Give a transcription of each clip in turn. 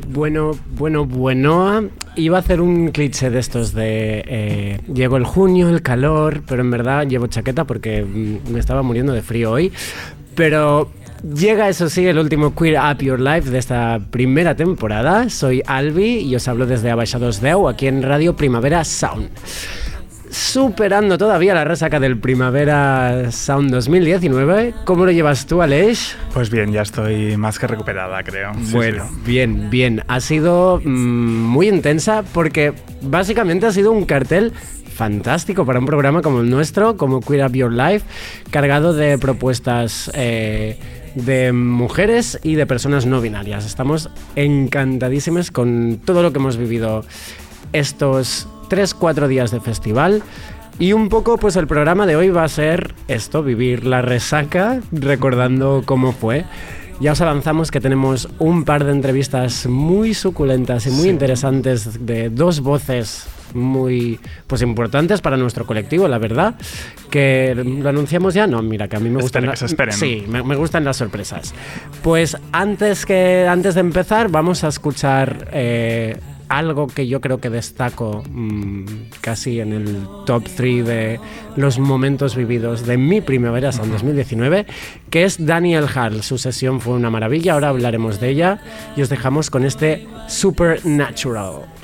Bueno, bueno, bueno. Iba a hacer un cliché de estos de eh, llegó el junio, el calor, pero en verdad llevo chaqueta porque mm, me estaba muriendo de frío hoy. Pero llega, eso sí, el último Queer Up Your Life de esta primera temporada. Soy Albi y os hablo desde Abaixados Deu, aquí en Radio Primavera Sound superando todavía la resaca del Primavera Sound 2019. ¿Cómo lo llevas tú, Aleix? Pues bien, ya estoy más que recuperada, creo. bueno, bien, bien. Ha sido mm, muy intensa porque básicamente ha sido un cartel fantástico para un programa como el nuestro, como Queer Up Your Life, cargado de propuestas eh, de mujeres y de personas no binarias. Estamos encantadísimas con todo lo que hemos vivido estos 3-4 días de festival. Y un poco, pues el programa de hoy va a ser esto, vivir la resaca, recordando cómo fue. Ya os avanzamos que tenemos un par de entrevistas muy suculentas y muy interesantes de dos voces muy pues importantes para nuestro colectivo, la verdad. Que lo anunciamos ya, no, mira, que a mí me gustan las, Sí, me, gustan las sorpresas. Pues antes que antes de empezar, vamos a escuchar eh, algo que yo creo que destaco mm, casi en el top 3 de los momentos vividos de mi primavera en 2019, que es Daniel Hall. Su sesión fue una maravilla, ahora hablaremos de ella y os dejamos con este Supernatural.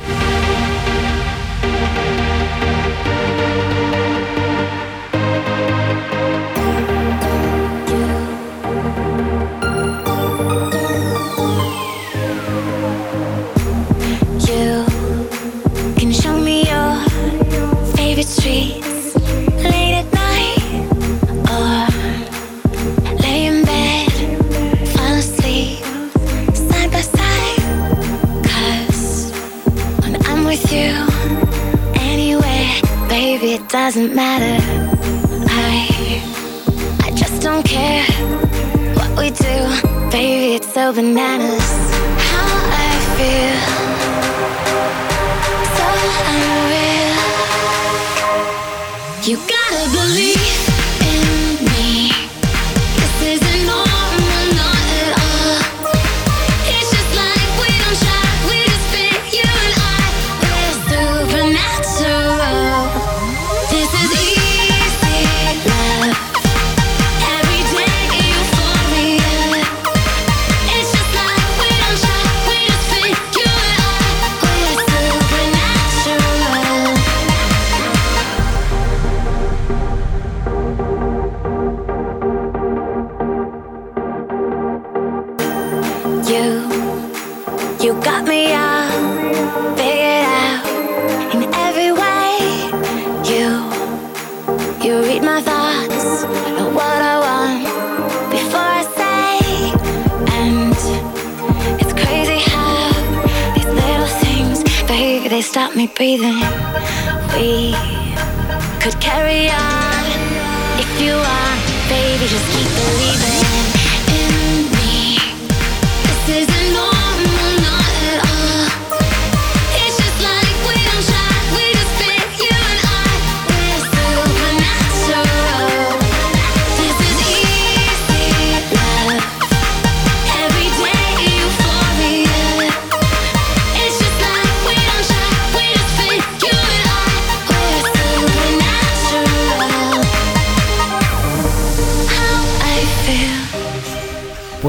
Doesn't matter. I, I just don't care what we do, baby. It's so bananas. How I feel, me all figured out in every way. You, you read my thoughts, know what I want before I say, and it's crazy how these little things, baby, they stop me breathing. We could carry on if you want, baby, just keep believing.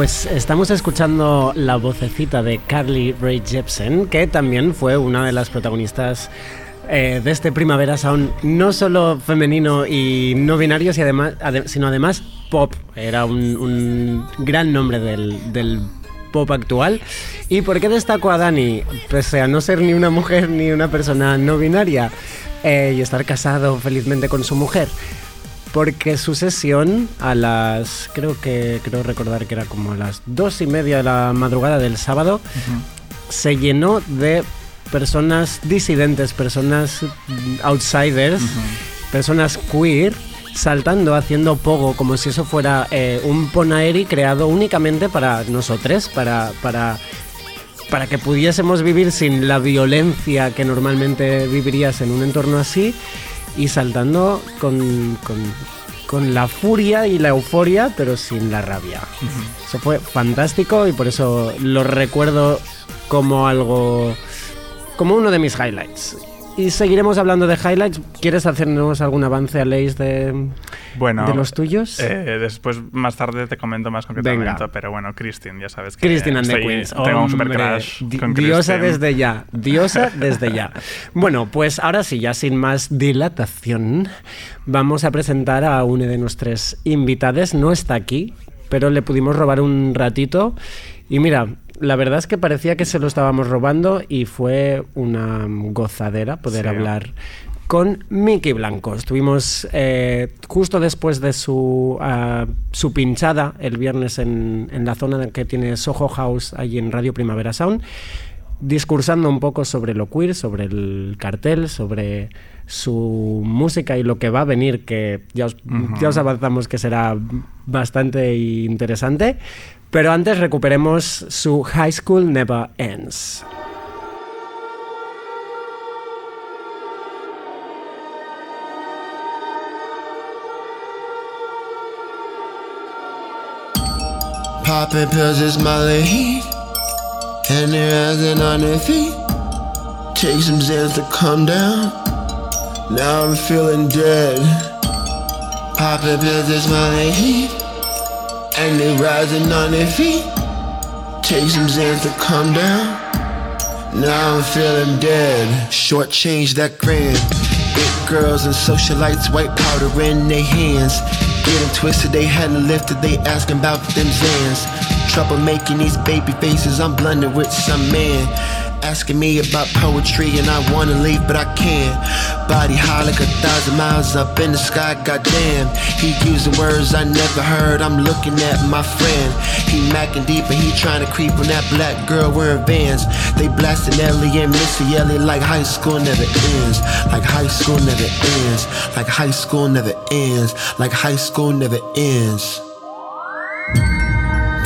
Pues estamos escuchando la vocecita de Carly Rae Jepsen, que también fue una de las protagonistas eh, de este Primavera Sound, no solo femenino y no binario, sino además pop. Era un, gran nombre del, pop actual. ¿Y por qué destaco a Dani? Pese a no ser ni una mujer ni una persona no binaria eh, y estar casado felizmente con su mujer porque su sesión a las, creo que, creo recordar que era como a las dos y media de la madrugada del sábado, se llenó de personas disidentes, personas outsiders, personas queer, saltando, haciendo pogo, como si eso fuera eh, un ponaeri creado únicamente para nosotros, para, para, para que pudiésemos vivir sin la violencia que normalmente vivirías en un entorno así y saltando con, con la furia y la euforia, pero sin la rabia. Eso fue fantástico y por eso lo recuerdo como algo, como uno de mis highlights. Y seguiremos hablando de highlights. ¿Quieres hacernos algún avance, Aleix, de, Bueno, de los tuyos? eh, después, más tarde, te comento más concretamente. Pero bueno, Christine, ya sabes que. Christine and the Queens. Tengo un super crush di- con Diosa Christine. desde ya. Diosa desde ya. Bueno, pues ahora sí, ya sin más dilatación, vamos a presentar a una de nuestras invitadas. No está aquí, pero le pudimos robar un ratito. Y mira, la verdad es que parecía que se lo estábamos robando y fue una gozadera poder Sí. hablar con Miki Blanco. Estuvimos eh, justo después de su, ah, su pinchada el viernes en, en la zona que tiene Soho House, allí en Radio Primavera Sound, discursando un poco sobre lo queer, sobre el cartel, sobre su música y lo que va a venir, que ya os, ya os avanzamos que será bastante interesante. Pero antes recuperemos su High School Never Ends. Popping pills is. And on their feet. Take some Zans to calm down. Now I'm feeling dead. Popping pills is my lead. And they're rising on their feet. Take some Zans to calm down. Now I'm feeling dead. Short change that grand. Big girls and socialites, white powder in their hands. Getting twisted, they hadn't lifted, they asking about them Zans. Trouble making these baby faces, I'm blending with some man. Asking me about poetry and I wanna leave, but I can't. Body high like a thousand miles up in the sky, goddamn. He using words I never heard, I'm looking at my friend. He macking deep and he trying to creep on that black girl wearing vans. They blasting Ellie and Missy Elliott like high school never ends. Like high school never ends. Like high school never ends. Like high school never ends.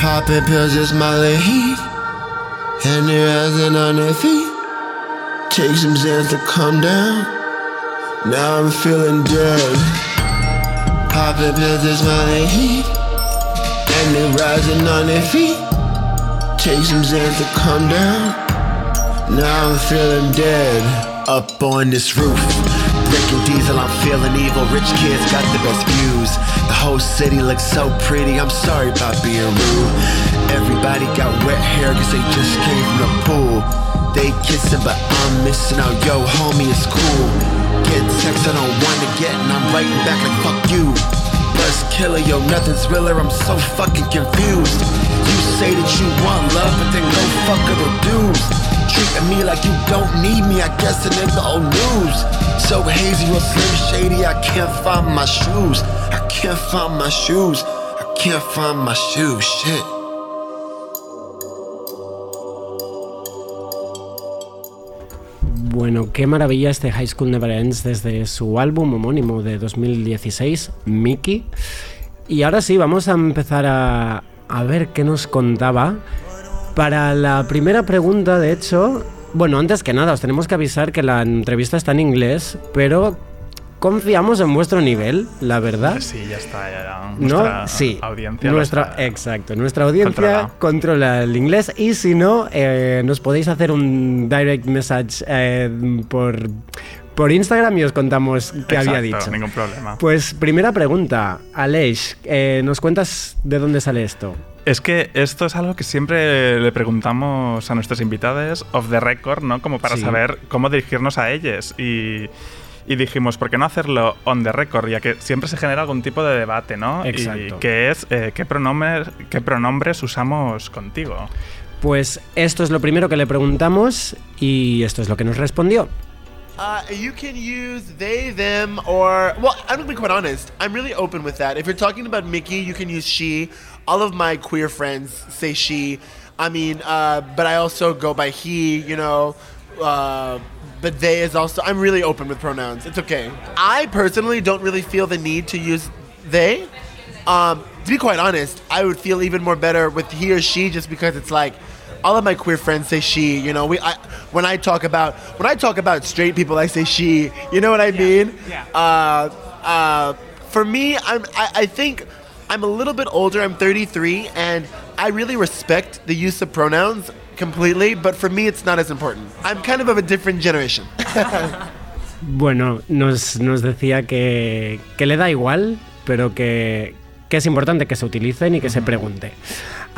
Popping pills is my lead. And they're rising on their feet. Take some Zans to calm down. Now I'm feeling dead. Popping pills is my lead. And they're rising on their feet. Take some Zans to calm down. Now I'm feeling dead. Up on this roof. Breaking diesel, I'm feeling evil. Rich kids got the best views. The whole city looks so pretty. I'm sorry about being rude. Everybody got wet hair cause they just came from the pool. They kissing, but I'm missing out. Yo, homie, it's cool. Get text I don't want to get, and I'm writing back like fuck you. Buzz killer, yo, nothing's realer. I'm so fucking confused. You say that you want love, but then go fuck other dudes. Treating me like you don't need me, I guess it the old news. So hazy, real slim shady, I can't find my shoes. I can't find my shoes. I can't find my shoes. Shit. Bueno, qué maravilla este High School Never Ends desde su álbum homónimo de 2016, Mickey. Y ahora sí, vamos a empezar a, a ver qué nos contaba. Para la primera pregunta, de hecho, bueno, antes que nada, os tenemos que avisar que la entrevista está en inglés, pero confiamos en vuestro nivel, la verdad. Sí, ya está. Ya, ya. ¿No? Sí. audiencia. Nuestra, exacto. Nuestra audiencia Controla. controla el inglés y si no, eh, nos podéis hacer un direct message eh, por, por Instagram y os contamos qué había dicho. Ningún problema. Pues primera pregunta, Aleix, eh, ¿nos cuentas de dónde sale esto? Es que esto es algo que siempre le preguntamos a nuestros invitados off the record, ¿no? Como para Sí. saber cómo dirigirnos a ellos. Y, y dijimos, ¿por qué no hacerlo on the record? Ya que siempre se genera algún tipo de debate, ¿no? Exacto. Y que es, eh, ¿qué, pronombres, ¿qué pronombres usamos contigo? Pues esto es lo primero que le preguntamos y esto es lo que nos respondió. Uh, you can use they, them, or well, I'm gonna be quite honest. I'm really open with that. If you're talking about Mickey, you can use she. All of my queer friends say she. I mean, uh, but I also go by he. You know, uh, but they is also. I'm really open with pronouns. It's okay. I personally don't really feel the need to use they. Um, to be quite honest, I would feel even more better with he or she just because it's like all of my queer friends say she. You know, we I, when I talk about when I talk about straight people, I say she. You know what I mean? yeah. Uh, uh, for me, I'm, I, I think I'm a little bit older. I'm 33, and I really respect the use of pronouns completely, but for me, it's not as important. I'm kind of of a different generation. Bueno, nos, nos decía que, que le da igual, pero que, que es importante que se utilicen y que se pregunte.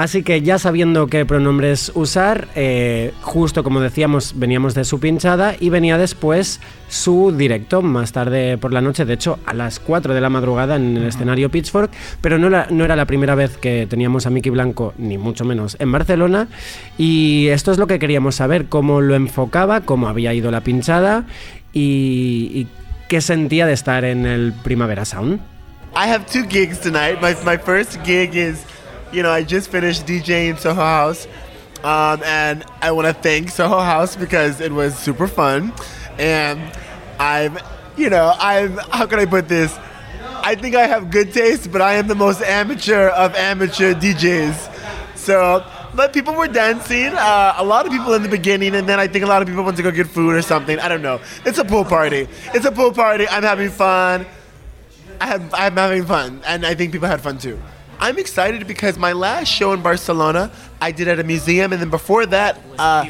Así que ya sabiendo qué pronombres usar, eh, justo como decíamos, veníamos de su pinchada y venía después su directo, más tarde por la noche, de hecho a las 4 de la madrugada en el escenario Pitchfork, pero no era, no era la primera vez que teníamos a Miki Blanco, ni mucho menos en Barcelona, y esto es lo que queríamos saber, cómo lo enfocaba, cómo había ido la pinchada y, y qué sentía de estar en el Primavera Sound. I have two gigs tonight. My, my first gig is, you know, I just finished DJing Soho House. Um, and I want to thank Soho House because it was super fun. And I'm, you know, I'm, how can I put this? I think I have good taste, but I am the most amateur of amateur DJs. So, but people were dancing. Uh, a lot of people in the beginning, and then I think a lot of people went to go get food or something. I don't know. It's a pool party. It's a pool party. I'm having fun. I have, I'm having fun, and I think people had fun too. I'm excited because my last show in Barcelona, I did at a museum, and then before that, uh,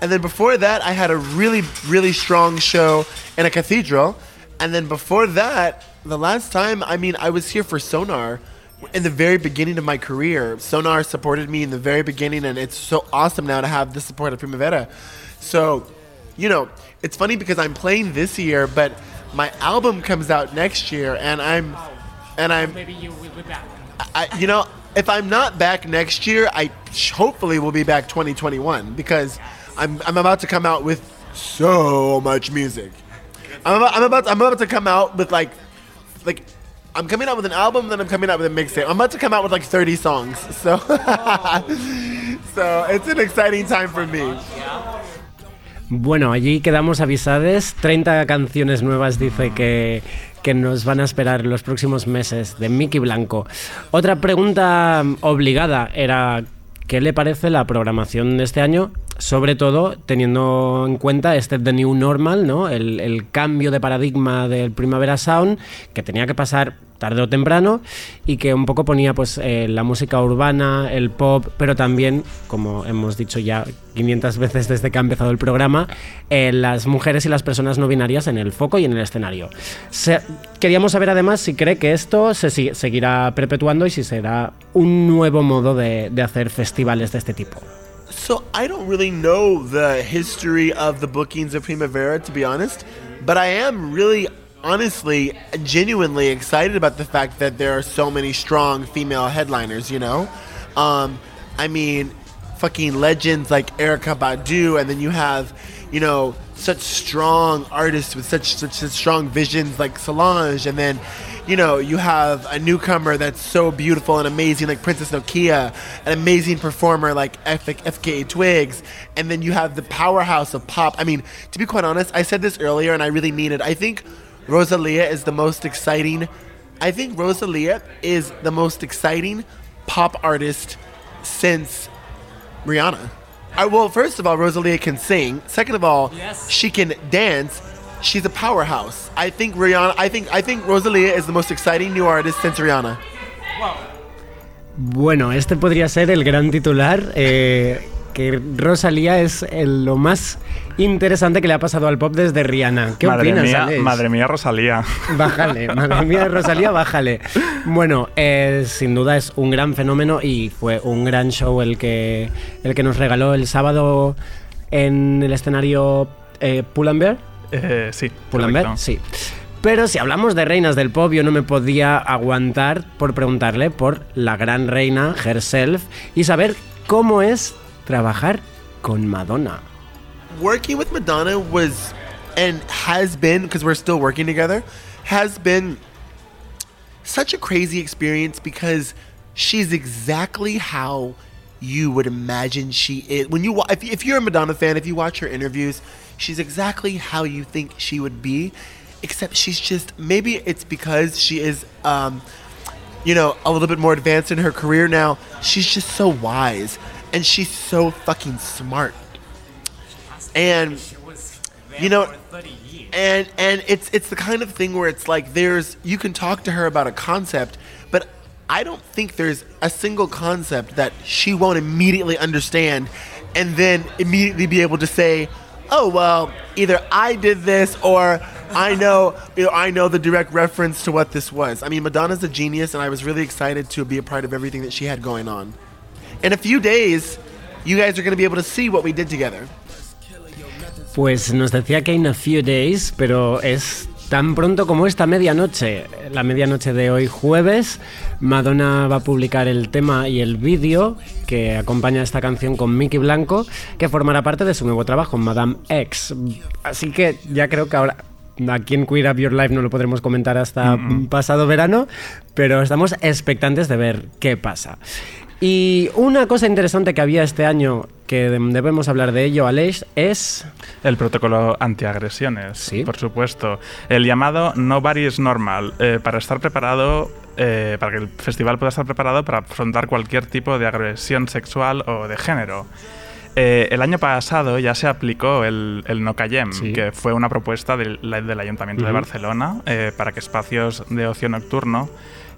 and then before that, I had a really, really strong show in a cathedral, and then before that, the last time, I mean, I was here for Sonar in the very beginning of my career. Sonar supported me in the very beginning, and it's so awesome now to have the support of Primavera. So, you know, it's funny because I'm playing this year, but my album comes out next year, and I'm, and I'm, Maybe you will be back. I, you know, if I'm not back next year, I hopefully will be back 2021 because I'm, I'm about to come out with so much music. I'm about, I'm about I'm about to come out with like like I'm coming out with an album, then I'm coming out with a mixtape. I'm about to come out with like 30 songs. So so it's an exciting time for me. Bueno, allí quedamos avisades. 30 canciones nuevas dice que, que nos van a esperar los próximos meses de Mickey Blanco. Otra pregunta obligada era ¿qué le parece la programación de este año? Sobre todo teniendo en cuenta este The New Normal, ¿no? El, el cambio de paradigma del Primavera Sound que tenía que pasar tarde o temprano y que un poco ponía pues eh, la música urbana, el pop, pero también, como hemos dicho ya 500 veces desde que ha empezado el programa, eh, las mujeres y las personas no binarias en el foco y en el escenario. Se- queríamos saber además si cree que esto se si- seguirá perpetuando y si será un nuevo modo de, de hacer festivales de este tipo. So I don't really know the history of the bookings of Primavera, to be honest, but I am really, honestly, genuinely excited about the fact that there are so many strong female headliners. You know, um, I mean, fucking legends like Erica Badu, and then you have, you know, such strong artists with such such, such strong visions like Solange, and then, you know, you have a newcomer that's so beautiful and amazing like Princess Nokia, an amazing performer like FKA Twigs, and then you have the powerhouse of pop. I mean, to be quite honest, I said this earlier and I really mean it. I think Rosalia is the most exciting. I think Rosalia is the most exciting pop artist since Rihanna. I, well, first of all, Rosalia can sing. Second of all, Yes. she can dance. She's a powerhouse. I think Rihanna. I think I think Rosalia is the most exciting new artist since Rihanna. Bueno, este podría ser el gran titular. eh, que Rosalía es el- lo más interesante que le ha pasado al pop desde Rihanna. ¿Qué madre opinas, mía, Alex? madre mía, Rosalía. Bájale, madre mía, Rosalía, bájale. Bueno, eh, sin duda es un gran fenómeno y fue un gran show el que, el que nos regaló el sábado en el escenario eh, Pull&Bear. Eh, sí. Pull&Bear, sí. Pero si hablamos de reinas del pop, yo no me podía aguantar por preguntarle por la gran reina herself y saber cómo es trabajar con Madonna. Working with Madonna was and has been because we're still working together has been such a crazy experience because she's exactly how you would imagine she is when you if, if you're a Madonna fan if you watch her interviews she's exactly how you think she would be except she's just maybe it's because she is um, you know, a little bit more advanced in her career now. She's just so wise and she's so fucking smart. And you know, and and it's it's the kind of thing where it's like there's you can talk to her about a concept, but I don't think there's a single concept that she won't immediately understand, and then immediately be able to say, "Oh well, either I did this or I know you know, I know the direct reference to what this was." I mean, Madonna's a genius, and I was really excited to be a part of everything that she had going on. In a few days, you guys are going to be able to see what we did together. Pues nos decía que in a few days, pero es tan pronto como esta medianoche, la medianoche de hoy jueves, Madonna va a publicar el tema y el vídeo que acompaña esta canción con Mickey Blanco, que formará parte de su nuevo trabajo, Madame X. Así que ya creo que ahora aquí en Queer Up Your Life no lo podremos comentar hasta pasado verano, pero estamos expectantes de ver qué pasa. Y una cosa interesante que había este año, que debemos hablar de ello, Aleix, es... El protocolo antiagresiones, Sí. por supuesto. El llamado Nobody is Normal, eh, para estar preparado, eh, para que el festival pueda estar preparado para afrontar cualquier tipo de agresión sexual o de género. Eh, el año pasado ya se aplicó el, el No Callem, Sí. que fue una propuesta del, Ayuntamiento de. Barcelona eh, para que espacios de ocio nocturno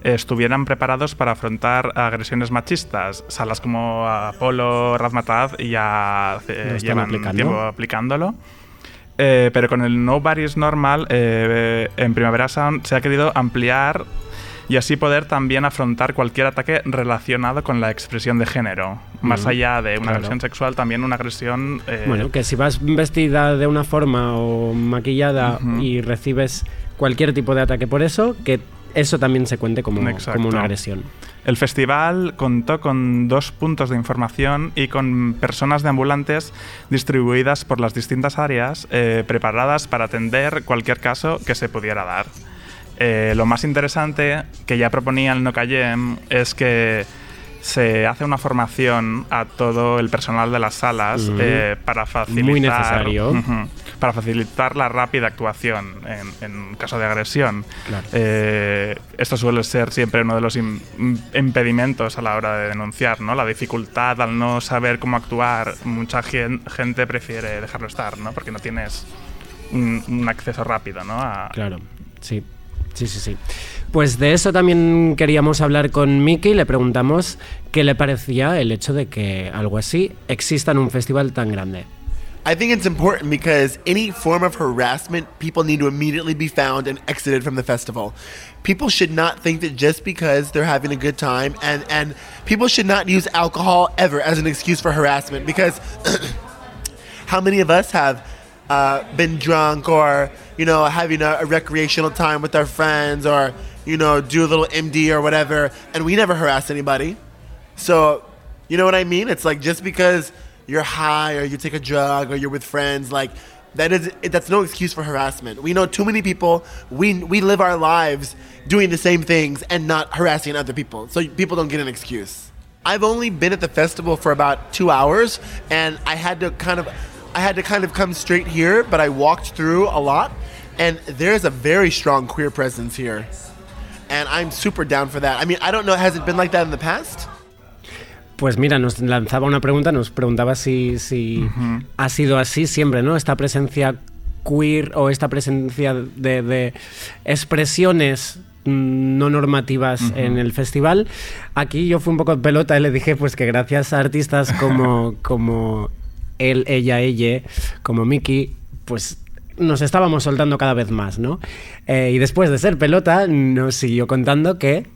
estuvieran preparados para afrontar agresiones machistas. Salas como Apolo, Razmataz ya eh, llevan aplicando. tiempo aplicándolo. Eh, pero con el Nobody's Normal, eh, en Primavera Sound se ha querido ampliar y así poder también afrontar cualquier ataque relacionado con la expresión de género. Más allá de una claro. agresión sexual, también una agresión... eh, Bueno, que si vas vestida de una forma o maquillada y recibes cualquier tipo de ataque por eso, que eso también se cuente como, como una agresión. El festival contó con dos puntos de información y con personas de ambulantes distribuidas por las distintas áreas eh, preparadas para atender cualquier caso que se pudiera dar. Eh, lo más interesante que ya proponía el No Callem es que se hace una formación a todo el personal de las salas eh, para facilitar Muy necesario. Ujú. para facilitar la rápida actuación en, en caso de agresión. Claro. Eh, esto suele ser siempre uno de los im- im- impedimentos a la hora de denunciar, ¿no? La dificultad al no saber cómo actuar. Mucha gen- gente prefiere dejarlo estar, ¿no? Porque no tienes un, un acceso rápido, ¿no? A- Claro, sí. Sí, sí, sí. Pues de eso también queríamos hablar con Miki. y Le preguntamos qué le parecía el hecho de que algo así exista en un festival tan grande. I think it's important because any form of harassment, people need to immediately be found and exited from the festival. People should not think that just because they're having a good time, and, and people should not use alcohol ever as an excuse for harassment because how many of us have uh, been drunk or, you know, having a, a recreational time with our friends or, you know, do a little MD or whatever, and we never harass anybody? So, you know what I mean? It's like just because you're high or you take a drug or you're with friends, like that is that's no excuse for harassment. We know too many people. We we live our lives doing the same things and not harassing other people. So people don't get an excuse. I've only been at the festival for about 2 hours and I had to kind of I had to kind of come straight here, but I walked through a lot and there's a very strong queer presence here. And I'm super down for that. I mean, I don't know has it been like that in the past? Pues mira, nos lanzaba una pregunta, nos preguntaba si, si ha sido así siempre, ¿no? Esta presencia queer o esta presencia de, de expresiones no normativas en el festival. Aquí yo fui un poco pelota y le dije pues que gracias a artistas como, como él, ella, ella, como Mickey, pues nos estábamos soltando cada vez más, ¿no? Eh, y después de ser pelota, nos siguió contando que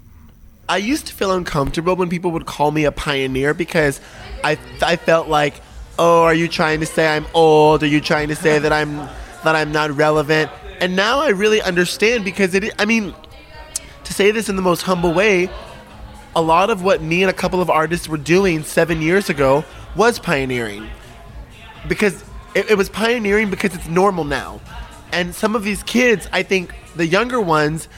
I used to feel uncomfortable when people would call me a pioneer because I I felt like, oh, are you trying to say I'm old? Are you trying to say that I'm that I'm not relevant? And now I really understand because it. I mean, to say this in the most humble way, a lot of what me and a couple of artists were doing seven years ago was pioneering because it, it was pioneering because it's normal now. And some of these kids, I think the younger ones,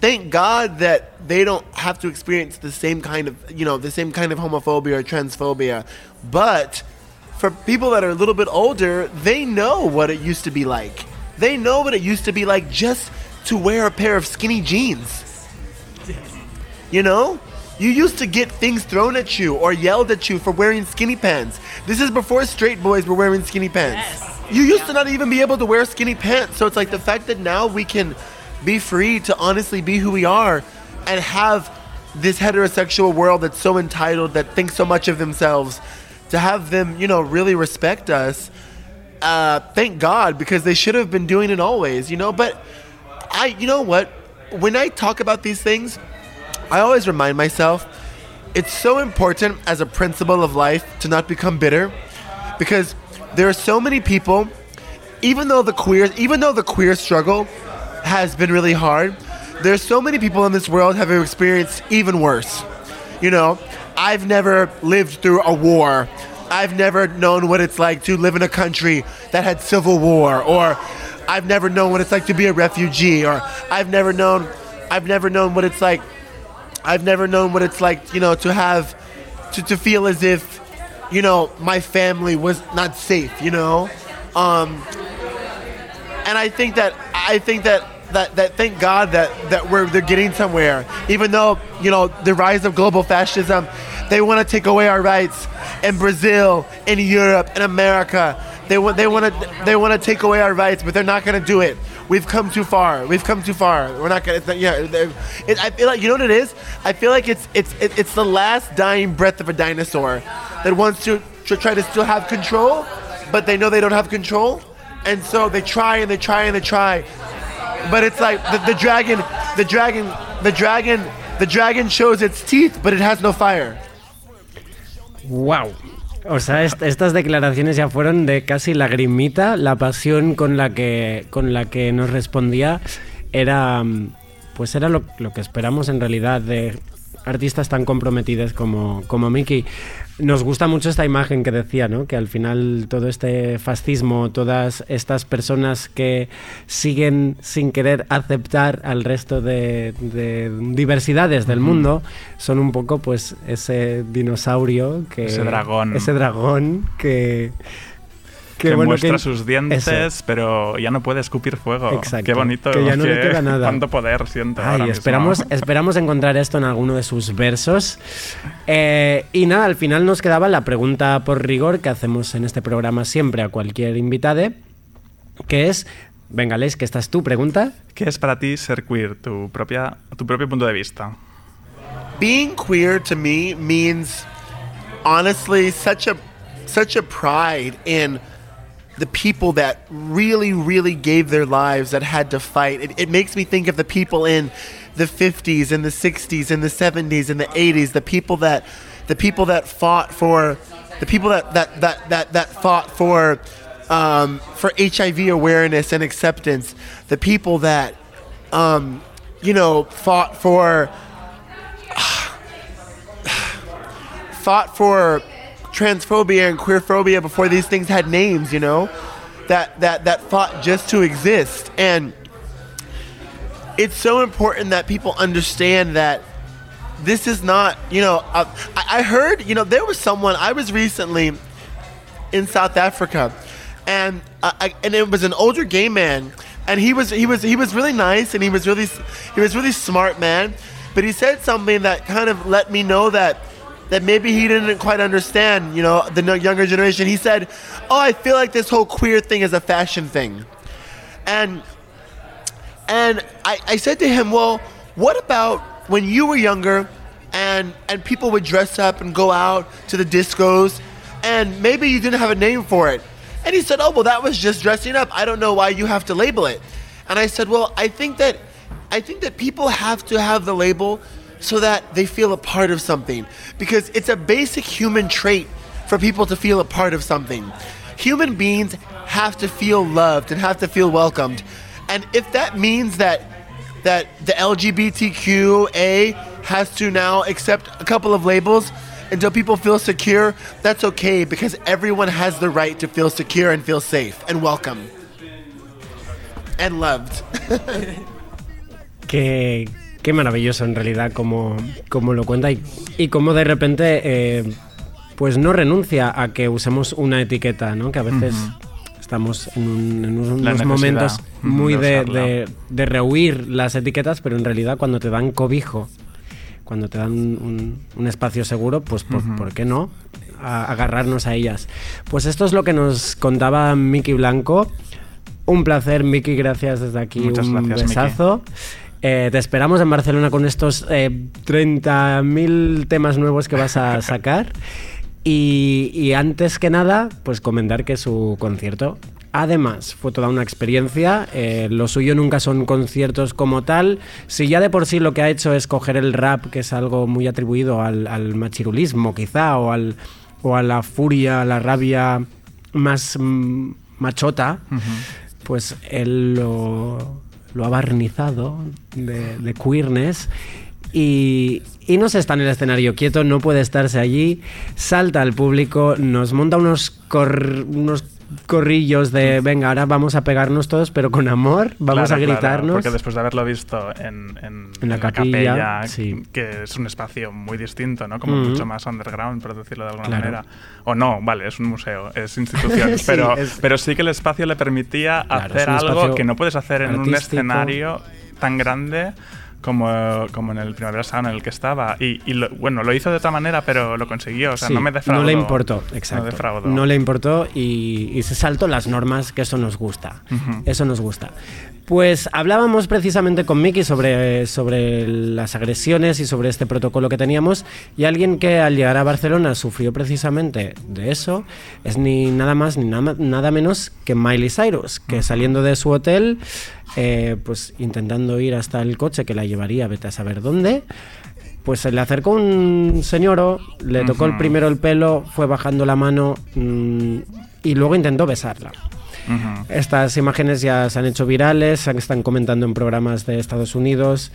thank God that they don't have to experience the same kind of, you know, the same kind of homophobia or transphobia. But for people that are a little bit older, they know what it used to be like. They know what it used to be like just to wear a pair of skinny jeans. You know? You used to get things thrown at you or yelled at you for wearing skinny pants. This is before straight boys were wearing skinny pants. you used to not even be able to wear skinny pants. So it's like the fact that now we can be free to honestly be who we are and have this heterosexual world that's so entitled that thinks so much of themselves to have them, you know, really respect us. Uh, thank God because they should have been doing it always, you know. But I, you know what? When I talk about these things, I always remind myself it's so important as a principle of life to not become bitter because there are so many people even though the queer even though the queer struggle has been really hard there's so many people in this world have experienced even worse. You know i've never lived through a war. I've never known what it's like to live in a country that had civil war or i've never known what it's like to be a refugee or i've never known i've never known what it's like I've never known what it's like, you know, to have to, to feel as if, you know, my family was not safe, you know? Um and I think that I think that that, that thank God that, that we're they're getting somewhere. Even though, you know, the rise of global fascism, they want to take away our rights in Brazil, in Europe, in America. They want they want to they want to take away our rights, but they're not going to do it. We've come too far. We've come too far. We're not gonna. Not, yeah, it, I feel like you know what it is. I feel like it's it's it, it's the last dying breath of a dinosaur that wants to, to try to still have control, but they know they don't have control, and so they try and they try and they try. But it's like the, the dragon, the dragon, the dragon, the dragon shows its teeth, but it has no fire. ¡Wow! O sea, est- estas declaraciones ya fueron de casi lagrimita. La pasión con la que, con la que nos respondía era, mm, pues era lo, lo que esperamos en realidad de artistas tan comprometidos como, como Mickey. Nos gusta mucho esta imagen que decía, ¿no? Que al final todo este fascismo, todas estas personas que siguen sin querer aceptar al resto de, de diversidades del mundo, son un poco pues ese dinosaurio que... Ese dragón. Ese dragón que... Que, bueno, muestra que- sus dientes, Eso. pero ya no puede escupir fuego. Exacto, Qué bonito. que ya no le queda nada. Cuánto poder siente Ay, ahora mismo. esperamos, esperamos encontrar esto en alguno de sus versos. Eh, y nada, al final nos quedaba la pregunta por rigor que hacemos en este programa siempre a cualquier invitade, que es, venga, Les, que esta es tu pregunta. ¿Qué es para ti ser queer? Tu, propia, tu propio punto de vista. being queer to me means honestly such a such a pride in the people that really really gave their lives that had to fight. It, it makes me think of the people in the 50s and the 60s and the 70s and the 80s the people that the people that fought for the people that that that that, that fought for um, for HIV awareness and acceptance. The people that um, you know fought for fought for transphobia and queerphobia before these things had names, you know, that that that fought just to exist, and it's so important that people understand that this is not, you know, uh, I, I heard, you know, there was someone I was recently in South Africa, and I, and it was an older gay man, and he was he was he was really nice, and he was really he was really smart man, but he said something that kind of let me know that that maybe he didn't quite understand, you know, the younger generation. He said, "Oh, I feel like this whole queer thing is a fashion thing," and and I, I said to him, Well, what about when you were younger and and people would dress up and go out to the discos and maybe you didn't have a name for it? And he said, Oh well that was just dressing up. I don't know why you have to label it. And I said, Well, I think that I think that people have to have the label so that they feel a part of something. Because it's a basic human trait for people to feel a part of something. Human beings have to feel loved and have to feel welcomed. And if that means that that the LGBTQA has to now accept a couple of labels until people feel secure, that's okay because everyone has the right to feel secure and feel safe and welcome and loved. Qué, qué maravilloso en realidad como, como lo cuenta y, y cómo de repente eh, pues no renuncia a que usemos una etiqueta, ¿no? Que a veces estamos en, un- en unos momentos muy de de, usarla. de, de rehuir las etiquetas, pero en realidad cuando te dan cobijo, cuando te dan un, un espacio seguro, pues por, ¿por qué no? a agarrarnos a ellas. Pues esto es lo que nos contaba Miki Blanco. Un placer, Miki, gracias desde aquí. Muchas un gracias, besazo. Eh, te esperamos en Barcelona con estos eh, 30.000 temas nuevos que vas a sacar. Y, y antes que nada, pues comentar que su concierto, además, fue toda una experiencia. Eh, lo suyo nunca son conciertos como tal. Si ya de por sí lo que ha hecho es coger el rap, que es algo muy atribuido al, al machirulismo, quizá, o, al, o a la furia, a la rabia más mm, machota, pues él lo, lo ha barnizado de, de queerness y, y no se está en el escenario quieto, no puede estarse allí, salta al público, nos monta unos, cor- unos corrillos de venga, ahora vamos a pegarnos todos, pero con amor, vamos Claro, a claro, gritarnos. porque después de haberlo visto en, en- En la en capilla, sí. que es un espacio muy distinto, ¿no? Como Mhm. mucho más underground, por decirlo de alguna Claro. manera. O no, vale, es un museo, es institución. Sí, pero, es- pero sí que el espacio le permitía Claro, hacer un algo que no puedes hacer en un artístico. escenario tan grande. Como, como en el Primavera Sound en el que estaba. Y, y lo- bueno, lo hizo de otra manera, pero lo consiguió. O sea, Sí, no me defraudó. No le importó, exacto. No. No le importó y, y se saltó las normas, que eso nos gusta. Ujú. Eso nos gusta. Pues hablábamos precisamente con Miki sobre, sobre las agresiones y sobre este protocolo que teníamos y alguien que al llegar a Barcelona sufrió precisamente de eso es ni nada más ni nada, nada menos que Miley Cyrus, que saliendo de su hotel, eh, pues intentando ir hasta el coche que la llevaría, vete a saber dónde, pues se le acercó un señor, le tocó el primero el pelo, fue bajando la mano mm, y luego intentó besarla. Estas imágenes ya se han hecho virales, se están comentando en programas de Estados Unidos.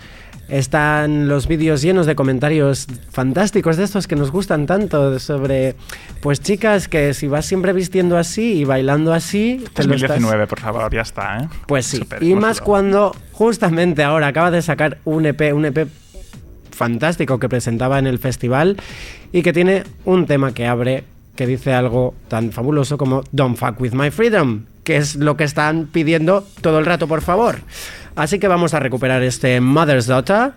Están los vídeos llenos de comentarios fantásticos de estos que nos gustan tanto sobre, pues chicas, que si vas siempre vistiendo así y bailando así, te lo estás- 2019, por favor, ya está, ¿eh? Pues sí, y más cuando justamente ahora acaba de sacar un EP, un EP fantástico que presentaba en el festival y que tiene un tema que abre que dice algo tan fabuloso como Don't fuck with my freedom, que es lo que están pidiendo todo el rato, por favor. Así que vamos a recuperar este Mother's Daughter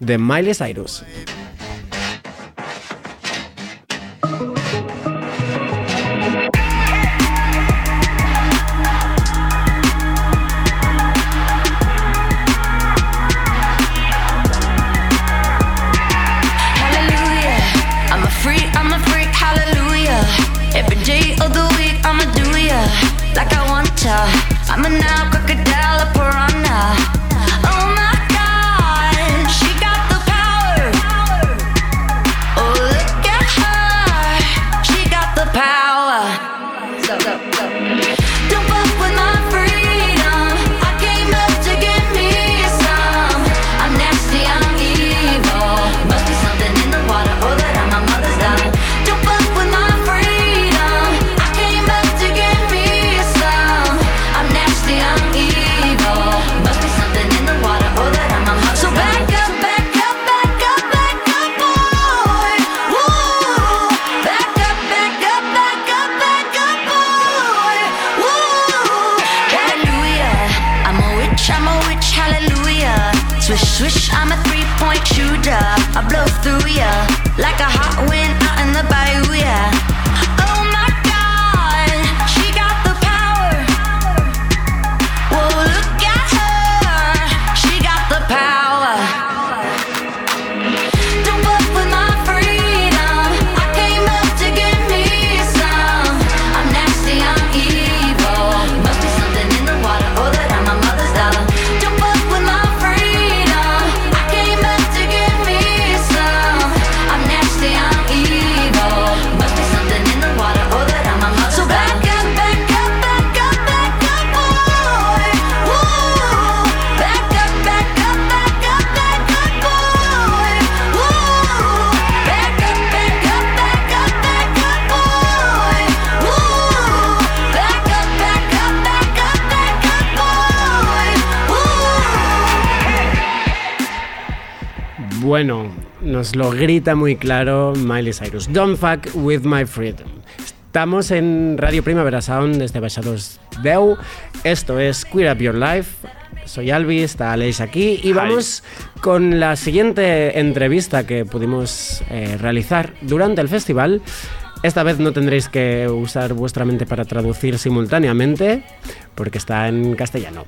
de Miley Cyrus. I'm a nos lo grita muy claro Miley Cyrus. Don't fuck with my freedom. Estamos en Radio Primavera Sound desde Baixados Deu. Esto es Queer Up Your Life. Soy Albi, está Aleix aquí y vamos con la siguiente entrevista que pudimos eh, realizar durante el festival. Esta vez no tendréis que usar vuestra mente para traducir simultáneamente, porque está en castellano.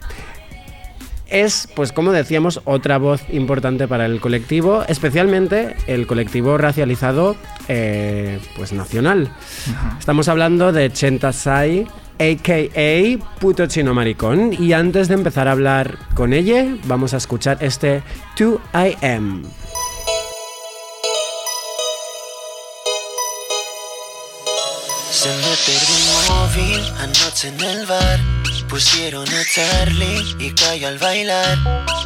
Es, pues como decíamos, otra voz importante para el colectivo, especialmente el colectivo racializado eh, pues nacional. Estamos hablando de Chenta Sai, a.k.a. Puto Chino Maricón. Y antes de empezar a hablar con ella, vamos a escuchar este 2AM. Se me perdió el móvil anoche en el bar. Pusieron a Charlie y cayó al bailar.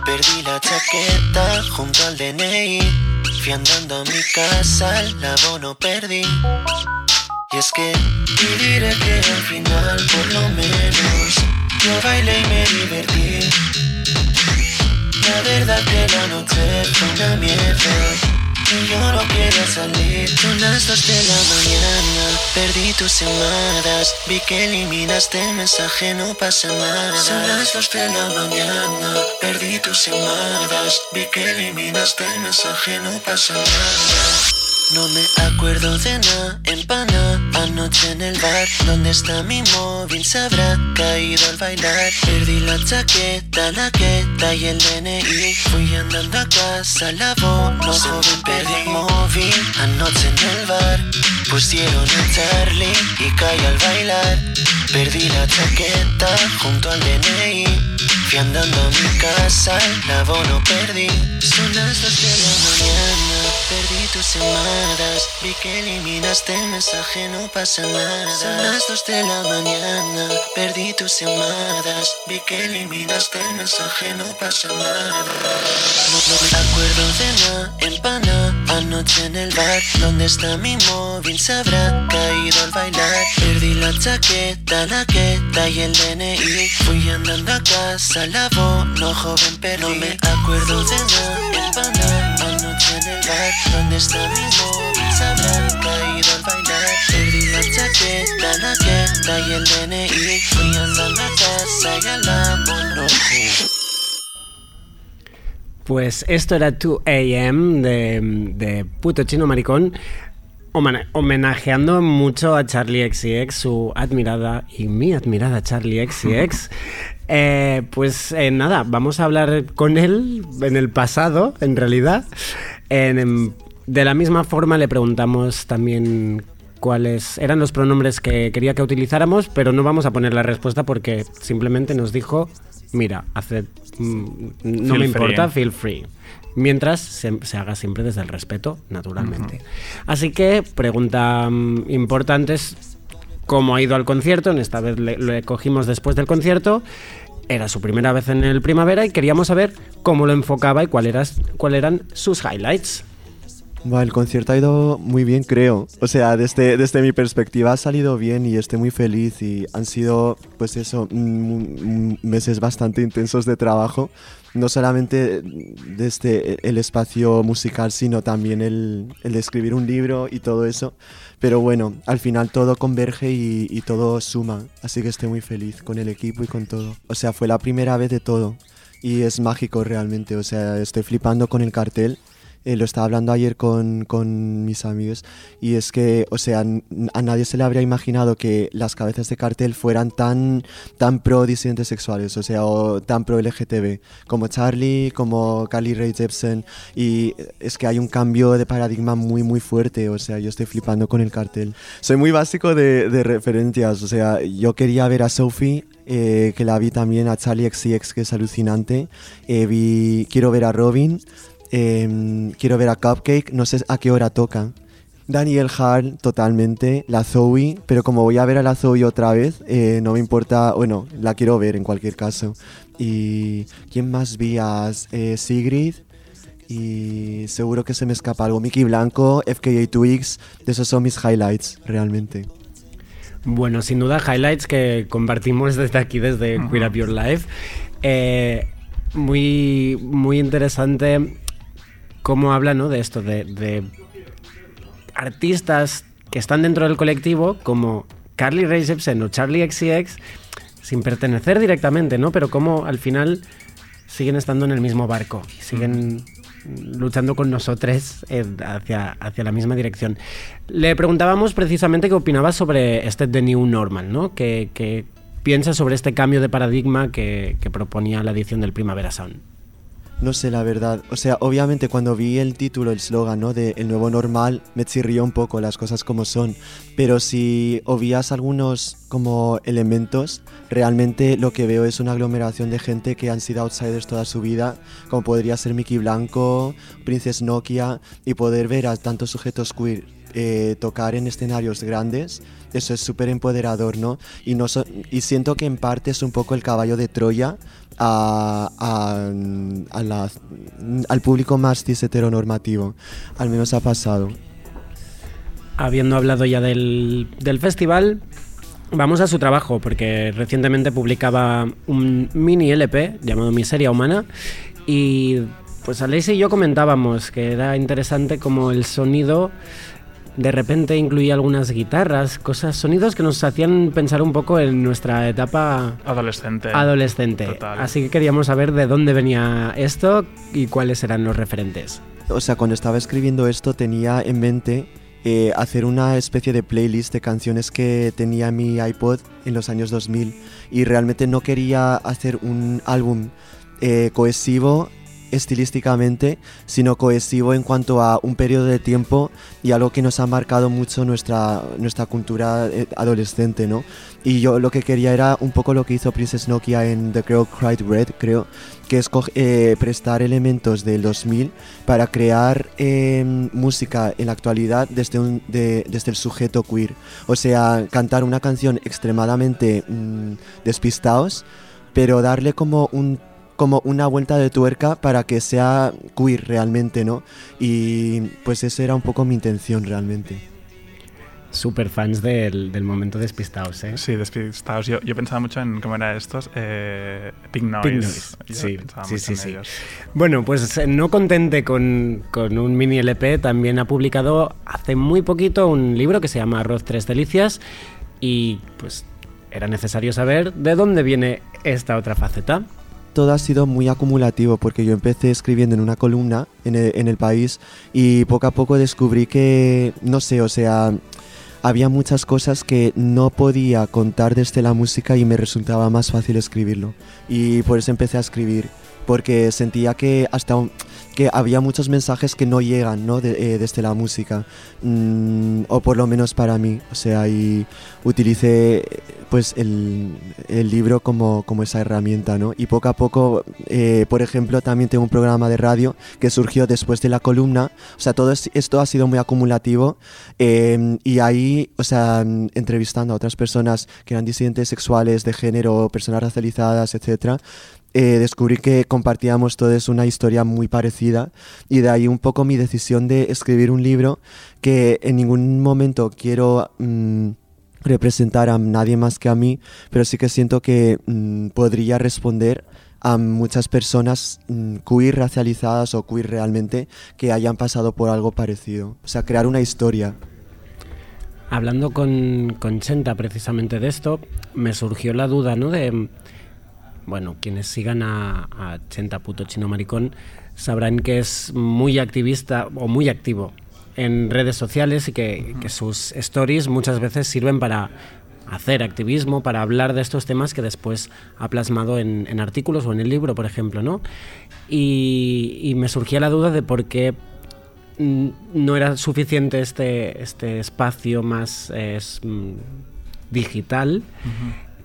Perdí la chaqueta junto al DNI. Fui andando a mi casa, el abono perdí. Y es que te diré que al final, por lo menos, yo bailé y me divertí. La verdad que la noche fue una mierda. Yo no quiero salir. Son las dos de la mañana. Perdí tus llamadas. Vi que eliminaste el mensaje, no pasa nada. Son las dos de la mañana. Perdí tus llamadas. Vi que eliminaste el mensaje, no pasa nada. No me acuerdo de nada, en pana Anoche en el bar, ¿dónde está mi móvil? Se habrá caído al bailar. Perdí la chaqueta, la queta y el DNI Fui andando a casa, la no joven Perdí el móvil, anoche en el bar Pusieron a Charlie y cayó al bailar. Perdí la chaqueta junto al DNI Fui andando a mi casa, el abono perdí. Son las dos de la mañana Perdí tus llamadas. Vi que eliminaste el mensaje, no pasa nada. Son las dos de la mañana Perdí tus llamadas. Vi que eliminaste el mensaje, no pasa nada. No, me acuerdo de nada, en Anoche en el bar, ¿dónde está mi móvil? Se habrá caído al bailar. Perdí la chaqueta, la queta y el DNI Fui andando a casa, la voz, no joven perdí. No me acuerdo de nada, en pana en el bar, ¿dónde está mi móvil? Se habrá caído al bailar Perdí la chaqueta, la queta y el DNI Fui andando a casa y a la voz, no Pues esto era 2AM de, de Puto Chino Maricón, homena- homenajeando mucho a Charlie XCX, su admirada y mi admirada Charlie XCX. Eh, pues eh, nada, vamos a hablar con él en el pasado, en realidad. En- en- de la misma forma le preguntamos también cuáles eran los pronombres que quería que utilizáramos, pero no vamos a poner la respuesta porque simplemente nos dijo, mira, hace, mm, no Feel me importa, free. feel free. Mientras se, se haga siempre desde el respeto, naturalmente. Así que, pregunta mm, importante es cómo ha ido al concierto. En esta vez le, lo cogimos después del concierto. Era su primera vez en el primavera y queríamos saber cómo lo enfocaba y cuál eras- cuál eran sus highlights. Buah, el concierto ha ido muy bien, creo. O sea, desde, desde mi perspectiva ha salido bien y estoy muy feliz y han sido, pues eso, mm, mm, meses bastante intensos de trabajo. No solamente desde el espacio musical, sino también el, el de escribir un libro y todo eso. Pero bueno, al final todo converge y, todo suma. Así que estoy muy feliz con el equipo y con todo. O sea, fue la primera vez de todo. Y es mágico realmente. O sea, estoy flipando con el cartel. Eh, lo estaba hablando ayer con, con mis amigos y es que, o sea, a nadie se le habría imaginado que las cabezas de cartel fueran tan, tan pro disidentes sexuales, o sea, o tan pro LGTB, como Charlie, como Carly Rae Jepsen, y es que hay un cambio de paradigma muy, muy fuerte, o sea, yo estoy flipando con el cartel. Soy muy básico de, de referencias, o sea, yo quería ver a Sophie eh, que la vi también a Charlie XCX, que es alucinante. Eh, vi, quiero ver a Robin. Eh, quiero ver a Cupcake. No sé a qué hora toca. Daniel Hart, totalmente. La Zoe. Pero como voy a ver a la Zoe otra vez, eh, no me importa. Bueno, la quiero ver en cualquier caso. ¿Y quién más vi? A eh, Sigrid. Y seguro que se me escapa algo. Mickey Blanco, FKA Twigs. Esos son mis highlights, realmente. Bueno, sin duda, highlights que compartimos desde aquí, desde Queer Up Your Life. Eh, muy, muy interesante cómo habla ¿no? de esto, de, de artistas que están dentro del colectivo, como Carly Rae Jepsen o Charlie XCX, sin pertenecer directamente, ¿no? Pero cómo al final siguen estando en el mismo barco, siguen luchando con nosotros eh, hacia, hacia la misma dirección. Le preguntábamos precisamente qué opinaba sobre este The New Normal, ¿no? Que, que piensa sobre este cambio de paradigma que, que proponía la edición del Primavera Sound. No sé, la verdad. O sea, obviamente cuando vi el título, el slogan, ¿no? De El nuevo normal, me chirrió un poco las cosas como son. Pero si obvias algunos como elementos, realmente lo que veo es una aglomeración de gente que han sido outsiders toda su vida, como podría ser Mickey Blanco, Princess Nokia, y poder ver a tantos sujetos queer eh, tocar en escenarios grandes, eso es súper empoderador, ¿no? Y, no y siento que en parte es un poco el caballo de Troya al público más cis heteronormativo. Al menos ha pasado. Habiendo hablado ya del, del festival, vamos a su trabajo, porque recientemente publicaba un mini LP llamado Miseria Humana y pues Alessia y yo comentábamos que era interesante como el sonido de repente incluía algunas guitarras, cosas, sonidos que nos hacían pensar un poco en nuestra etapa Adolescente. adolescente. Total. Así que queríamos saber de dónde venía esto y cuáles eran los referentes. O sea, cuando estaba escribiendo esto tenía en mente eh, hacer una especie de playlist de canciones que tenía en mi iPod en los años 2000 y realmente no quería hacer un álbum eh, cohesivo estilísticamente, sino cohesivo en cuanto a un periodo de tiempo y algo que nos ha marcado mucho nuestra, nuestra cultura eh, adolescente, ¿no? Y yo lo que quería era un poco lo que hizo Princess Nokia en The Girl Cried Red, creo, que es eh, prestar elementos del 2000 para crear eh, música en la actualidad desde, desde el sujeto queer. O sea, cantar una canción extremadamente mm, despistados, pero darle como un como una vuelta de tuerca para que sea queer realmente, ¿no? Y pues esa era un poco mi intención realmente. Super fans del, del momento despistados, ¿eh? Sí, despistados. Yo, yo pensaba mucho en cómo era estos. Eh, Pink Noise. Pink Noise, sí, pensaba sí, mucho sí. Bueno, pues eh, no contente con, con un mini LP, también ha publicado hace muy poquito un libro que se llama Arroz Tres Delicias y pues era necesario saber de dónde viene esta otra faceta. Todo ha sido muy acumulativo porque yo empecé escribiendo en una columna en el, país y poco a poco descubrí que, no sé, o sea, había muchas cosas que no podía contar desde la música y me resultaba más fácil escribirlo. Y por eso empecé a escribir, porque sentía que hasta un- que había muchos mensajes que no llegan ¿no? De- eh, desde la música, Mm, o por lo menos para mí. O sea, y utilicé pues el, el libro como, como esa herramienta, ¿no? Y poco a poco, eh, por ejemplo, también tengo un programa de radio que surgió después de la columna. O sea, todo es- esto ha sido muy acumulativo eh, y ahí, o sea, entrevistando a otras personas que eran disidentes sexuales, de género, personas racializadas, etcétera, eh, descubrí que compartíamos todos una historia muy parecida y de ahí un poco mi decisión de escribir un libro que en ningún momento quiero mm, representar a nadie más que a mí, pero sí que siento que mm, podría responder a muchas personas mm, queer racializadas o queer realmente que hayan pasado por algo parecido. O sea, crear una historia. Hablando con, con Chenta precisamente de esto, me surgió la duda, ¿no? De, bueno, quienes sigan a, a Chenta puto chino maricón sabrán que es muy activista o muy activo en redes sociales y que, que sus stories muchas veces sirven para hacer activismo, para hablar de estos temas que después ha plasmado en, en artículos o en el libro, por ejemplo, ¿no? Y, y me surgía la duda de por qué no era suficiente este, este espacio más eh, mm, digital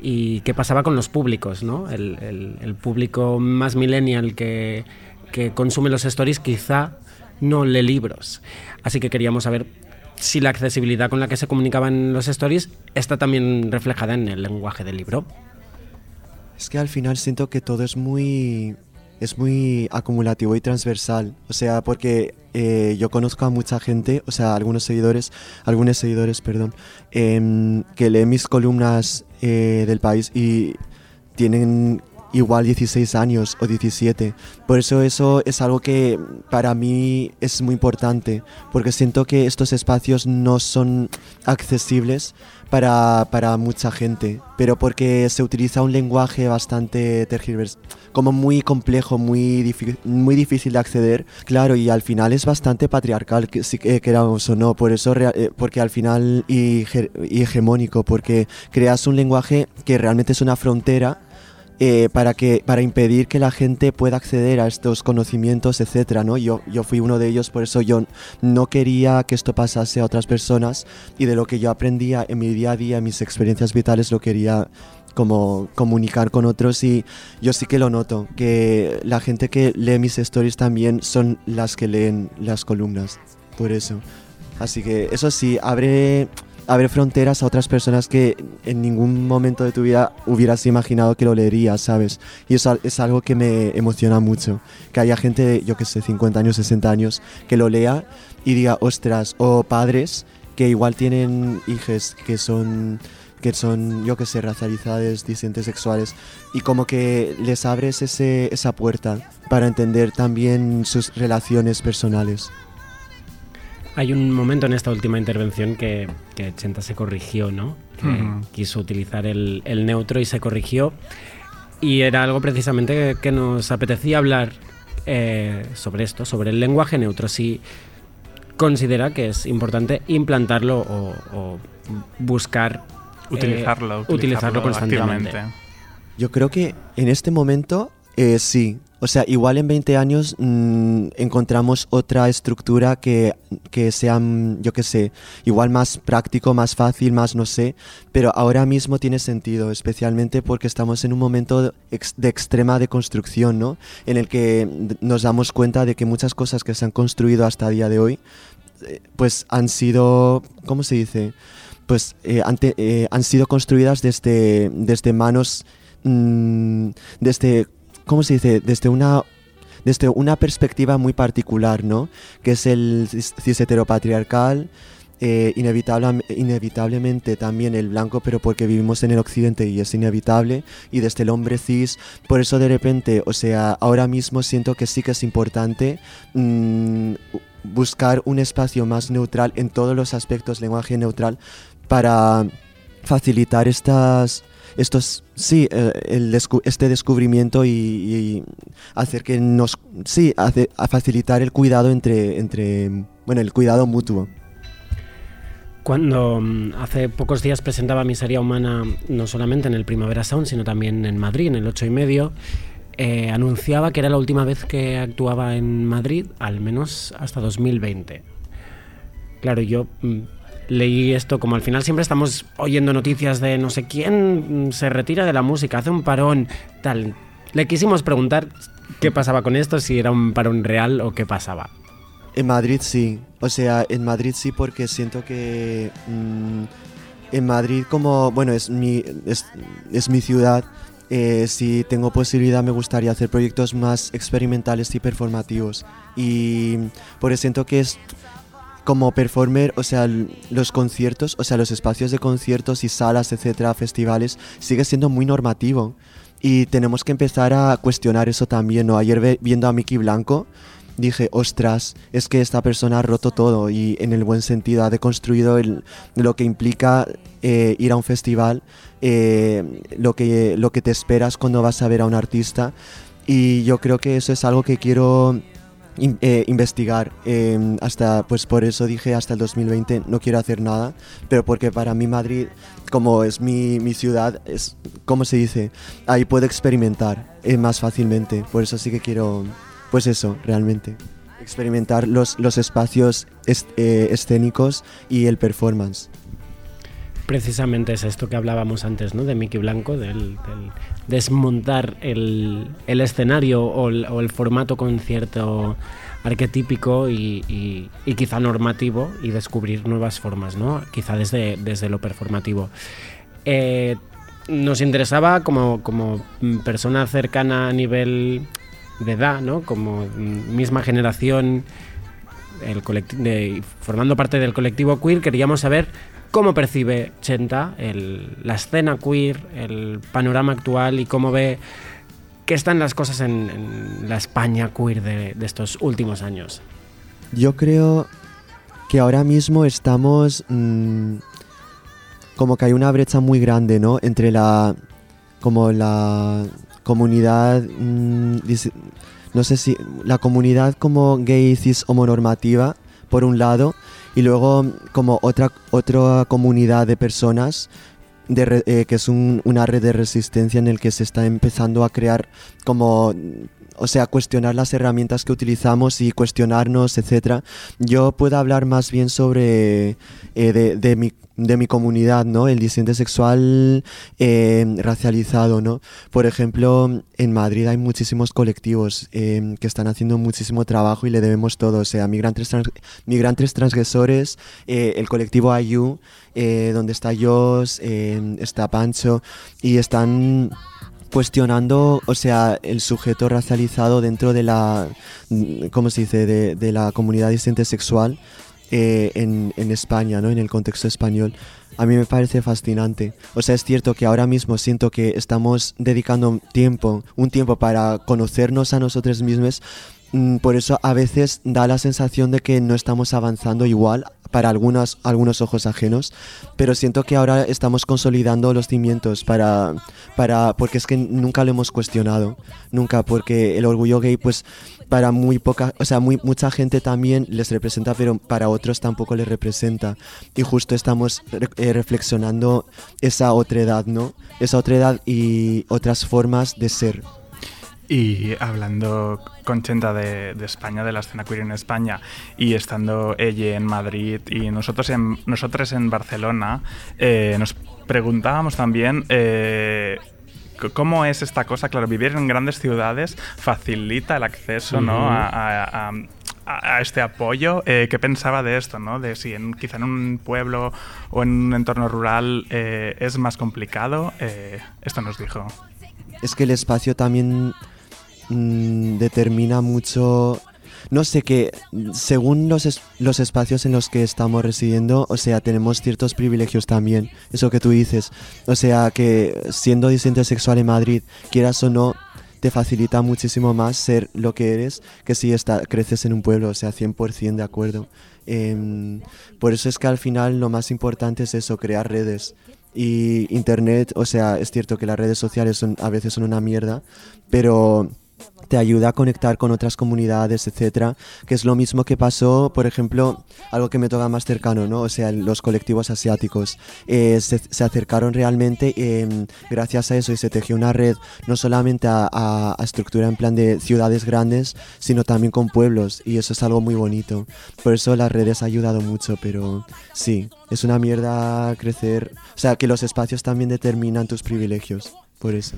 y qué pasaba con los públicos, ¿no? El, el- el público más millennial que, que consume los stories quizá no lee libros. Así que queríamos saber si la accesibilidad con la que se comunicaban los stories está también reflejada en el lenguaje del libro. Es que al final siento que todo es muy es muy acumulativo y transversal. O sea, porque eh, yo conozco a mucha gente, o sea, algunos seguidores, algunos seguidores, perdón, em, que leen mis columnas eh, del país y tienen igual 16 años o 17. Por eso eso es algo que para mí es muy importante, porque siento que estos espacios no son accesibles para, para mucha gente, pero porque se utiliza un lenguaje bastante tergiversado, como muy complejo, muy, muy difícil de acceder, claro, y al final es bastante patriarcal, que, si que queramos o no, por eso, eh, porque al final, y, y hegemónico, porque creas un lenguaje que realmente es una frontera eh, para, que, para impedir que la gente pueda acceder a estos conocimientos, etcétera, ¿no? Yo, yo fui uno de ellos, por eso yo no quería que esto pasase a otras personas y de lo que yo aprendía en mi día a día, en mis experiencias vitales, lo quería como comunicar con otros y yo sí que lo noto, que la gente que lee mis stories también son las que leen las columnas, por eso. Así que eso sí, abre, abre fronteras a otras personas que en ningún momento de tu vida hubieras imaginado que lo leerías, ¿sabes? Y eso es algo que me emociona mucho, que haya gente, de, yo que sé, 50 años, 60 años, que lo lea y diga, ostras, o padres que igual tienen hijos que son que son, yo que sé, racializadas, disidentes sexuales, y como que les abres esa puerta para entender también sus relaciones personales. Hay un momento en esta última intervención que, que Chenta se corrigió, ¿no? Que quiso utilizar el, el neutro y se corrigió. Y era algo precisamente que, que nos apetecía hablar eh, sobre esto, sobre el lenguaje neutro. Si considera que es importante implantarlo o, o buscar eh, Utilizarlo, utilizarlo utilizarlo constantemente. activamente. Yo creo que en este momento eh, sí. O sea, igual en 20 años mm, encontramos otra estructura que, que sea, mm, yo qué sé, igual más práctico, más fácil, más no sé, pero ahora mismo tiene sentido, especialmente porque estamos en un momento de extrema deconstrucción, ¿no? En el que nos damos cuenta de que muchas cosas que se han construido hasta el día de hoy, eh, pues han sido, ¿cómo se dice? Pues eh, ante- eh, han sido construidas desde, desde manos mm, desde, ¿cómo se dice? Desde una, desde una perspectiva muy particular, ¿no? Que es el cis heteropatriarcal, eh, inevitable, inevitablemente también el blanco, pero porque vivimos en el occidente y es inevitable, y desde el hombre cis, por eso de repente, o sea, ahora mismo siento que sí que es importante mm, buscar un espacio más neutral en todos los aspectos, lenguaje neutral, para facilitar estas estos sí eh, este descubrimiento y, hacer que nos sí a facilitar el cuidado entre entre bueno el cuidado mutuo Cuando mm, hace pocos días presentaba Miseria Humana, no solamente en el Primavera Sound, sino también en Madrid, en el 8 y medio, eh, anunciaba que era la última vez que actuaba en Madrid, al menos hasta 2020. Claro, yo mm, leí esto como al final siempre estamos oyendo noticias de no sé quién mm, se retira de la música, hace un parón, tal. Le quisimos preguntar qué pasaba con esto, si era un parón real o qué pasaba. En Madrid sí, o sea, en Madrid sí porque siento que mm, en Madrid como, bueno, es mi, es, es mi ciudad, eh, si tengo posibilidad me gustaría hacer proyectos más experimentales y performativos. Y por eso siento que es como performer, o sea, los conciertos, o sea, los espacios de conciertos y salas, etcétera, festivales, sigue siendo muy normativo. Y tenemos que empezar a cuestionar eso también, ¿no? Ayer viendo a Mickey Blanco, dije, ostras, es que esta persona ha roto todo y en el buen sentido ha deconstruido el- lo que implica eh, ir a un festival, eh, lo, que, lo que te esperas cuando vas a ver a un artista. Y yo creo que eso es algo que quiero eh, investigar. eh, hasta, pues por eso dije hasta el 2020 no quiero hacer nada, pero porque para mí Madrid, como es mi, mi ciudad, es, ¿cómo se dice? Ahí puedo experimentar eh, más fácilmente. Por eso sí que quiero, pues eso, realmente. Experimentar los, los espacios eh, escénicos y el performance. Precisamente es esto que hablábamos antes, ¿no? De Mickey Blanco, del desmontar el, el escenario o el, o el formato concierto arquetípico y, y- quizá normativo y descubrir nuevas formas, ¿no? Quizá desde, desde lo performativo. Eh, nos interesaba como, como persona cercana a nivel de edad, ¿no? Como misma generación, el formando parte del colectivo queer, queríamos saber cómo percibe Chenta la escena queer, el panorama actual y cómo ve ¿Qué están las cosas en, la España queer de, estos últimos años? Yo creo que ahora mismo estamos mm, como que hay una brecha muy grande, ¿no? Entre la como la comunidad mm, no sé si la comunidad como gay cis homonormativa por un lado y luego como otra otra comunidad de personas de eh, que es un- una red de resistencia en el que se está empezando a crear como o sea, cuestionar las herramientas que utilizamos y cuestionarnos, etcétera. Yo puedo hablar más bien sobre eh, de, mi, de mi comunidad, ¿no? El disidente sexual eh, racializado, ¿no? Por ejemplo, en Madrid hay muchísimos colectivos eh, que están haciendo muchísimo trabajo y le debemos todo. O sea, migrantes, trans- migrantes transgresores, el colectivo IU, donde está Jos, está Pancho, y están cuestionando, o sea, el sujeto racializado dentro de la, mm, ¿cómo se dice?, de, de la comunidad disidente sexual eh, en, España, ¿no?, en el contexto español. A mí me parece fascinante. O sea, es cierto que ahora mismo siento que estamos dedicando tiempo, un tiempo para conocernos a nosotros mismos. Mm, Por eso a veces da la sensación de que no estamos avanzando igual para algunos, algunos ojos ajenos, pero siento que ahora estamos consolidando los cimientos para, para, porque es que nunca lo hemos cuestionado, nunca, porque el orgullo gay, pues para muy poca, o sea, muy, mucha gente también les representa, pero para otros tampoco les representa. Y justo estamos re- eh, reflexionando esa otredad, ¿no? Esa otredad y otras formas de ser. Y hablando con Chenta de, de España, de la escena queer en España, y estando ella en Madrid y nosotros en, nosotros en Barcelona, eh, nos preguntábamos también eh, cómo es esta cosa. Claro, vivir en grandes ciudades facilita el acceso ¿no? Ujú. a, a- a- a- a este apoyo. Eh, ¿Qué pensaba de esto? ¿no? De si en, quizá en un pueblo o en un entorno rural eh, es más complicado. Eh, esto nos dijo. Es que el espacio también mm, determina mucho. No sé que según los, es- los espacios en los que estamos residiendo, o sea, tenemos ciertos privilegios también. Eso que tú dices. O sea, que siendo disidente sexual en Madrid, quieras o no, te facilita muchísimo más ser lo que eres que si creces en un pueblo. O sea, 100% de acuerdo. Em, por eso es que al final lo más importante es eso, crear redes. Y internet, o sea, es cierto que las redes sociales son, a veces son una mierda, pero te ayuda a conectar con otras comunidades, etcétera, que es lo mismo que pasó, por ejemplo, algo que me toca más cercano, ¿no? O sea, los colectivos asiáticos eh, se, acercaron realmente eh, gracias a eso y se tejió una red no solamente a, a- a estructura en plan de ciudades grandes, sino también con pueblos y eso es algo muy bonito. Por eso las redes ha ayudado mucho, pero sí, es una mierda crecer, o sea, que los espacios también determinan tus privilegios, por eso.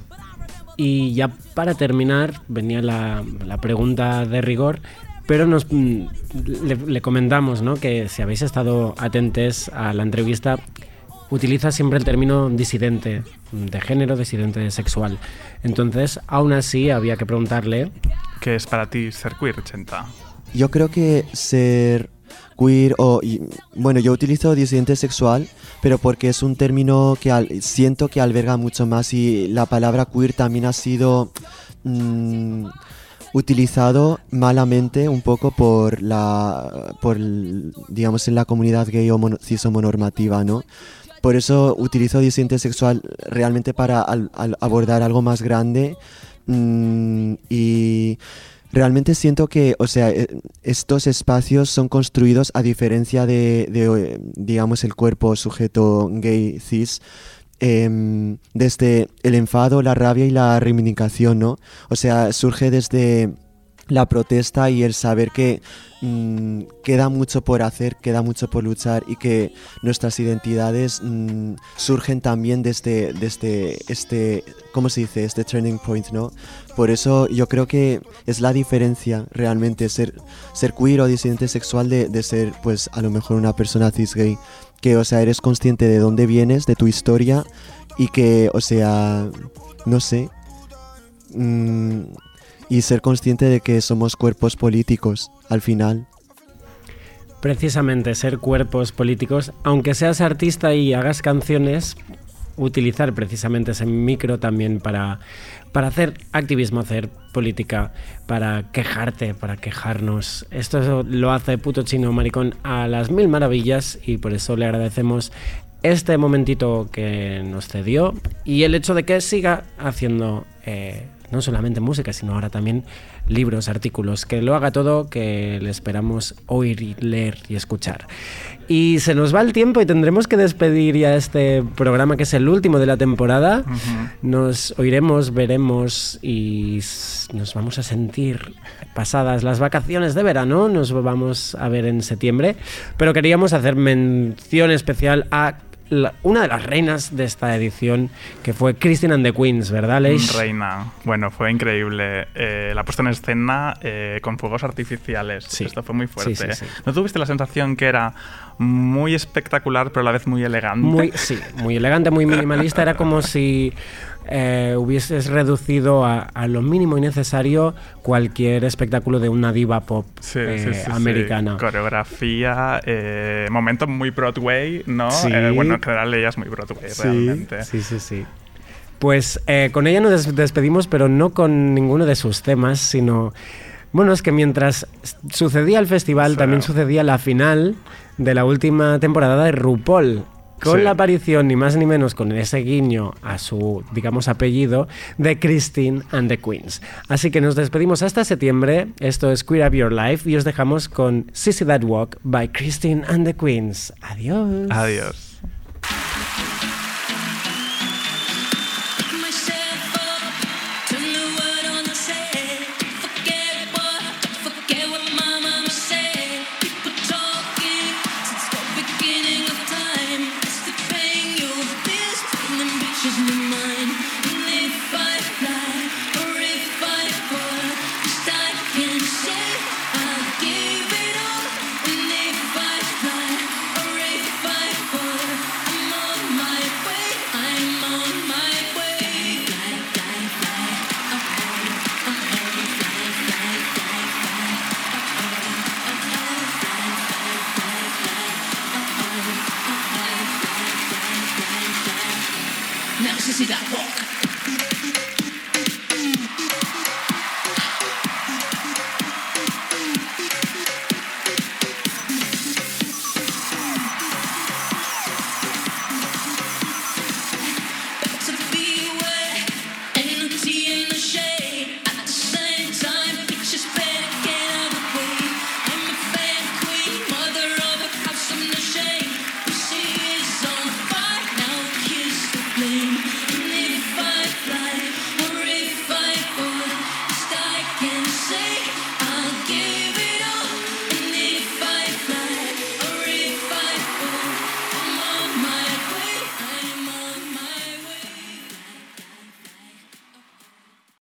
Y ya para terminar, venía la, la pregunta de rigor, pero nos mm, le, le comentamos ¿no? que si habéis estado atentes a la entrevista, utiliza siempre el término disidente de género, disidente sexual. Entonces, aún así, había que preguntarle ¿Qué es para ti ser queer, Chenta? Yo creo que ser queer o bueno, yo utilizo disidente sexual, pero porque es un término que siento que alberga mucho más y la palabra queer también ha sido mm, utilizado malamente un poco por la por digamos en la comunidad gay o mono- cis homonormativa, ¿no? Por eso utilizo disidente sexual realmente para abordar algo más grande mm, y realmente siento que, o sea, eh, estos espacios son construidos a diferencia de, de, eh, digamos, el cuerpo sujeto gay cis. em, desde el enfado, la rabia y la reivindicación, ¿no? O sea, surge desde la protesta y el saber que mm, queda mucho por hacer, queda mucho por luchar y que nuestras identidades mm, surgen también desde, desde este, ¿cómo se dice? Este turning point, ¿no? Por eso yo creo que es la diferencia realmente ser, ser queer o disidente sexual de, de ser pues a lo mejor una persona cis gay. Que o sea, eres consciente de dónde vienes, de tu historia y que, o sea, no sé. mm, y ser consciente de que somos cuerpos políticos al final. precisamente ser cuerpos políticos, aunque seas artista y hagas canciones, utilizar precisamente ese micro también para, para hacer activismo, hacer política, para quejarte, para quejarnos. Esto lo hace puto chino maricón a las mil maravillas y por eso le agradecemos este momentito que nos cedió y el hecho de que siga haciendo eh, no solamente música, sino ahora también libros, artículos, que lo haga todo, que le esperamos oír, y leer y escuchar. Y se nos va el tiempo y tendremos que despedir ya este programa que es el último de la temporada. Nos oiremos, veremos y nos vamos a sentir pasadas las vacaciones de verano. Nos vamos a ver en septiembre. Pero queríamos hacer mención especial a la- una de las reinas de esta edición, que fue Christine and the Queens, ¿verdad, Leish? Reina. Bueno, fue increíble. Eh, la puesta en escena eh, con fuegos artificiales. Sí. Esto fue muy fuerte. Sí, sí, sí. ¿No tuviste la sensación que era muy espectacular, pero a la vez muy elegante? Muy, sí, muy elegante, muy minimalista. Era como si eh, hubieses reducido a, a lo mínimo y necesario cualquier espectáculo de una diva pop Sí, eh, sí, americana. Coreografía, eh, momento muy Broadway, ¿no? Eh, bueno, en general ella es muy Broadway, realmente. Sí, sí, sí. Pues con ella nos des- despedimos, pero no con ninguno de sus temas, sino... Bueno, es que mientras sucedía el festival, también sucedía la final de la última temporada de RuPaul. Con Sí. la aparición, ni más ni menos, con ese guiño a su, digamos, apellido, de Christine and the Queens. Así que nos despedimos hasta septiembre. Esto es Queer Up Your Life y os dejamos con Sissy That Walk by Christine and the Queens. Adiós. Adiós.